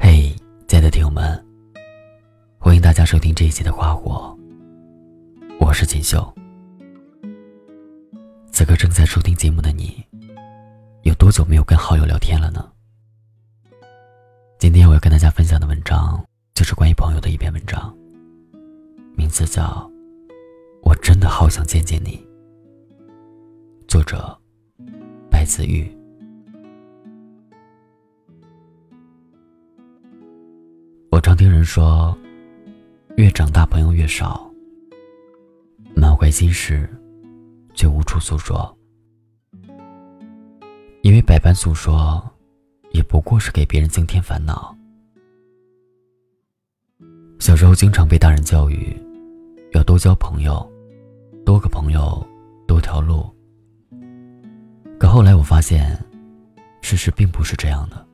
嘿，亲爱的听友们，欢迎大家收听这一期的《花火》，我是锦绣。此刻正在收听节目的你，有多久没有跟好友聊天了呢？今天我要跟大家分享的文章，就是关于朋友的一篇文章，名字叫《我真的好想见见你》，作者白子玉。我常听人说，越长大朋友越少，满怀心事，却无处诉说。因为百般诉说，也不过是给别人增添烦恼。小时候经常被大人教育，要多交朋友，多个朋友，多条路。可后来我发现，事实并不是这样的。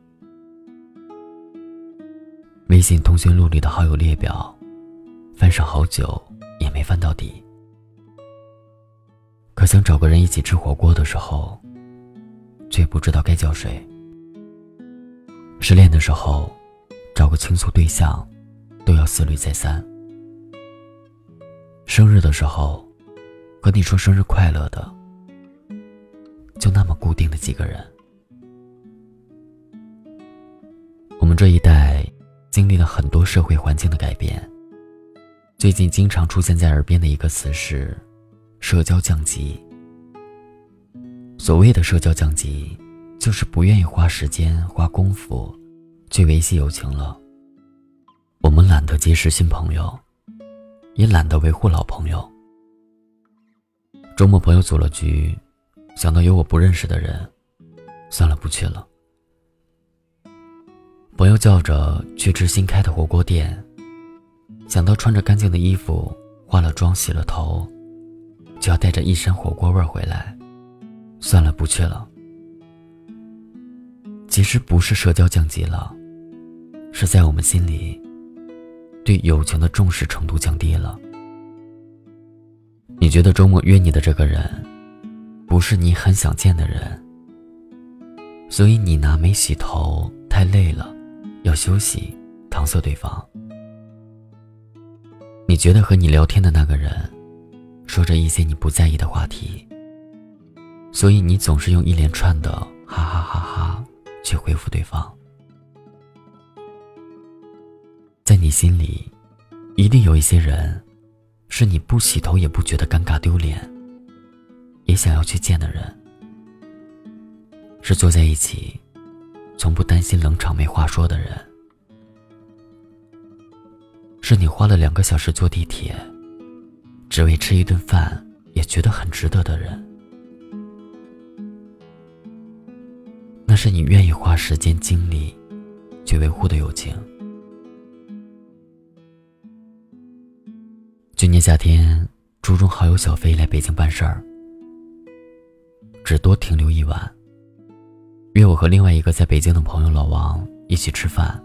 微信通讯录里的好友列表，翻上好久也没翻到底。可想找个人一起吃火锅的时候，却不知道该叫谁。失恋的时候，找个倾诉对象，都要思虑再三。生日的时候，和你说生日快乐的，就那么固定的几个人。我们这一代。经历了很多社会环境的改变，最近经常出现在耳边的一个词是“社交降级”。所谓的社交降级，就是不愿意花时间、花功夫去维系友情了。我们懒得结识新朋友，也懒得维护老朋友。周末朋友组了局，想到有我不认识的人，算了，不去了。朋友叫着去吃新开的火锅店，想到穿着干净的衣服、化了妆、洗了头，就要带着一身火锅味回来，算了，不去了。其实不是社交降级了，是在我们心里，对友情的重视程度降低了。你觉得周末约你的这个人，不是你很想见的人，所以你拿没洗头，太累了。要休息，搪塞对方。你觉得和你聊天的那个人，说着一些你不在意的话题，所以你总是用一连串的哈哈哈哈去回复对方。在你心里，一定有一些人，是你不洗头也不觉得尴尬丢脸，也想要去见的人，是坐在一起。从不担心冷场没话说的人，是你花了两个小时坐地铁，只为吃一顿饭也觉得很值得的人。那是你愿意花时间精力去维护的友情。去年夏天，初中好友小飞来北京办事儿，只多停留一晚。我和另外一个在北京的朋友老王一起吃饭。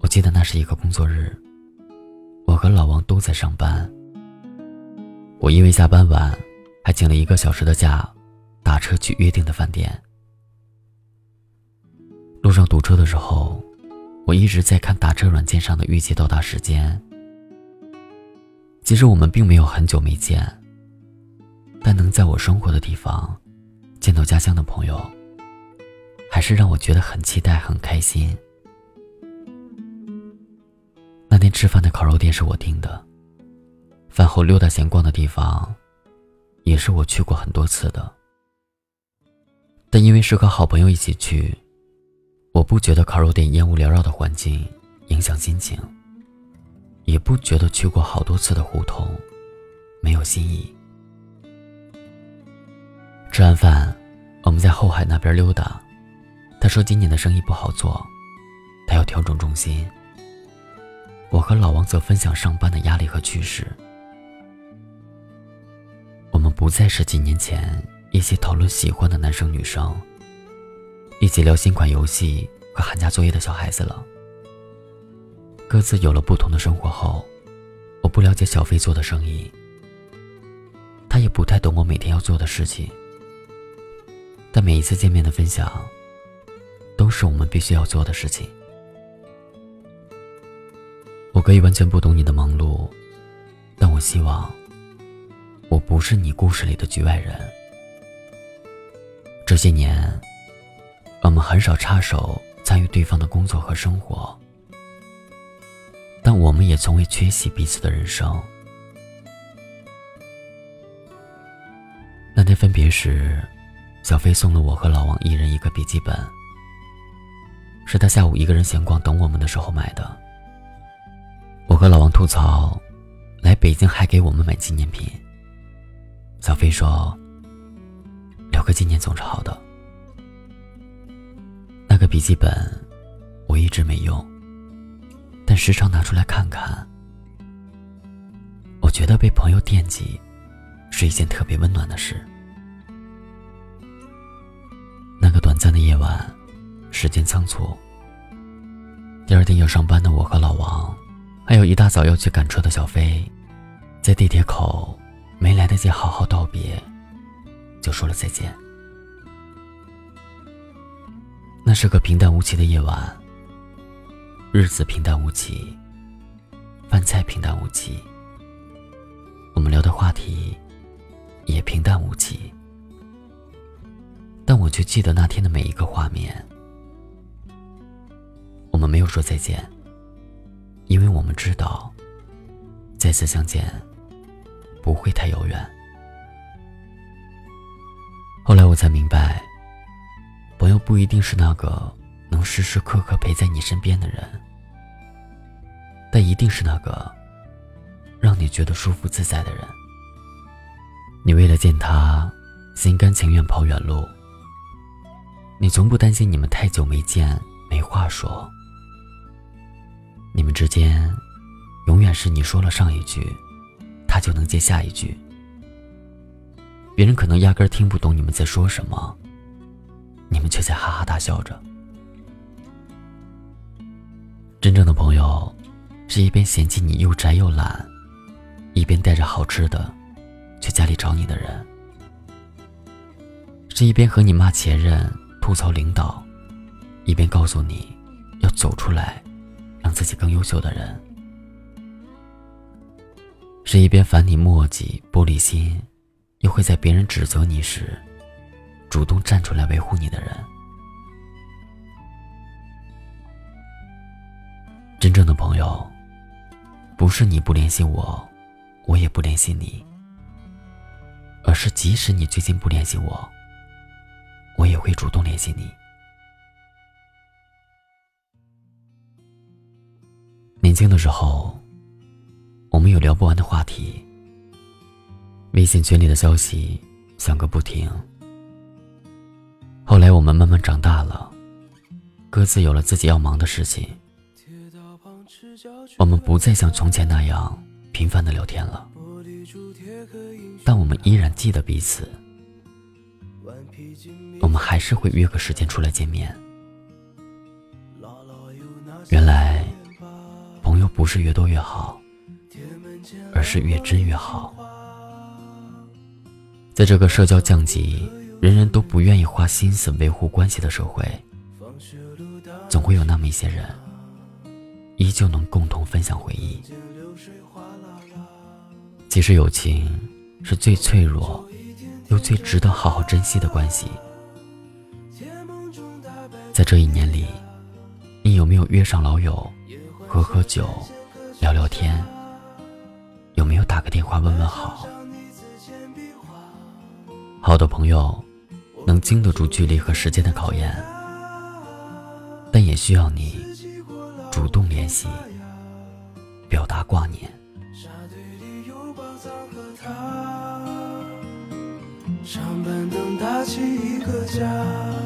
我记得那是一个工作日，我和老王都在上班。我因为下班晚，还请了一个小时的假，打车去约定的饭店。路上堵车的时候，我一直在看打车软件上的预计到达时间。其实我们并没有很久没见，但能在我生活的地方见到家乡的朋友。还是让我觉得很期待、很开心。那天吃饭的烤肉店是我订的，饭后溜达闲逛的地方，也是我去过很多次的。但因为是和好朋友一起去，我不觉得烤肉店烟雾缭绕的环境影响心情，也不觉得去过好多次的胡同没有新意。吃完饭，我们在后海那边溜达。他说：“今年的生意不好做，他要调整重心。”我和老王则分享上班的压力和趣事。我们不再是几年前一起讨论喜欢的男生女生，一起聊新款游戏和寒假作业的小孩子了。各自有了不同的生活后，我不了解小飞做的生意，他也不太懂我每天要做的事情。但每一次见面的分享。都是我们必须要做的事情。我可以完全不懂你的忙碌，但我希望我不是你故事里的局外人。这些年，我们很少插手参与对方的工作和生活，但我们也从未缺席彼此的人生。那天分别时，小飞送了我和老王一人一个笔记本，是他下午一个人闲逛等我们的时候买的。我和老王吐槽，来北京还给我们买纪念品。小飞说：“留个纪念总是好的。”那个笔记本我一直没用，但时常拿出来看看。我觉得被朋友惦记是一件特别温暖的事。那个短暂的夜晚，时间仓促。第二天要上班的我和老王。还有一大早要去赶车的小飞，在地铁口没来得及好好道别，就说了再见。那是个平淡无奇的夜晚，日子平淡无奇，饭菜平淡无奇，我们聊的话题也平淡无奇，但我却记得那天的每一个画面。我们没有说再见。因为我们知道，再次相见不会太遥远。后来我才明白，朋友不一定是那个能时时刻刻陪在你身边的人，但一定是那个让你觉得舒服自在的人。你为了见他，心甘情愿跑远路。你从不担心你们太久没见，没话说。你们之间，永远是你说了上一句，他就能接下一句。别人可能压根听不懂你们在说什么，你们却在哈哈大笑着。真正的朋友，是一边嫌弃你又宅又懒，一边带着好吃的去家里找你的人；是一边和你骂前任、吐槽领导，一边告诉你要走出来。让自己更优秀的人，是一边烦你磨叽、玻璃心，又会在别人指责你时，主动站出来维护你的人。真正的朋友，不是你不联系我，我也不联系你，而是即使你最近不联系我，我也会主动联系你。年轻的时候，我们有聊不完的话题。微信群里的消息响个不停。后来我们慢慢长大了，各自有了自己要忙的事情。我们不再像从前那样频繁的聊天了，但我们依然记得彼此。我们还是会约个时间出来见面。原来。不是越多越好，而是越真越好。在这个社交降级、人人都不愿意花心思维护关系的社会，总会有那么一些人，依旧能共同分享回忆。其实，友情是最脆弱又最值得好好珍惜的关系。在这一年里，你有没有约上老友？喝喝酒，聊聊天，有没有打个电话问问好？好的朋友，能经得住距离和时间的考验，但也需要你主动联系，表达挂念。上板凳搭起一个家。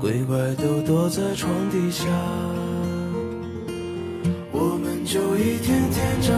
鬼怪都躲在床底下，我们就一天天长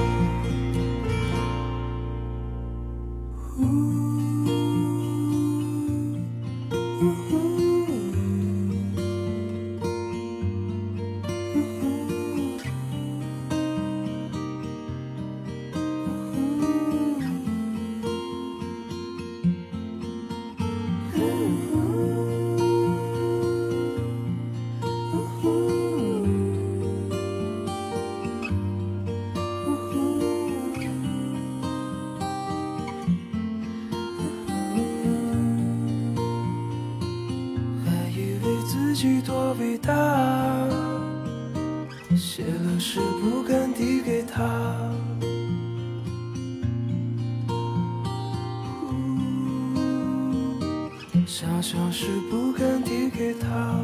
自己多伟大，写了诗不敢递给他，像是不敢递给她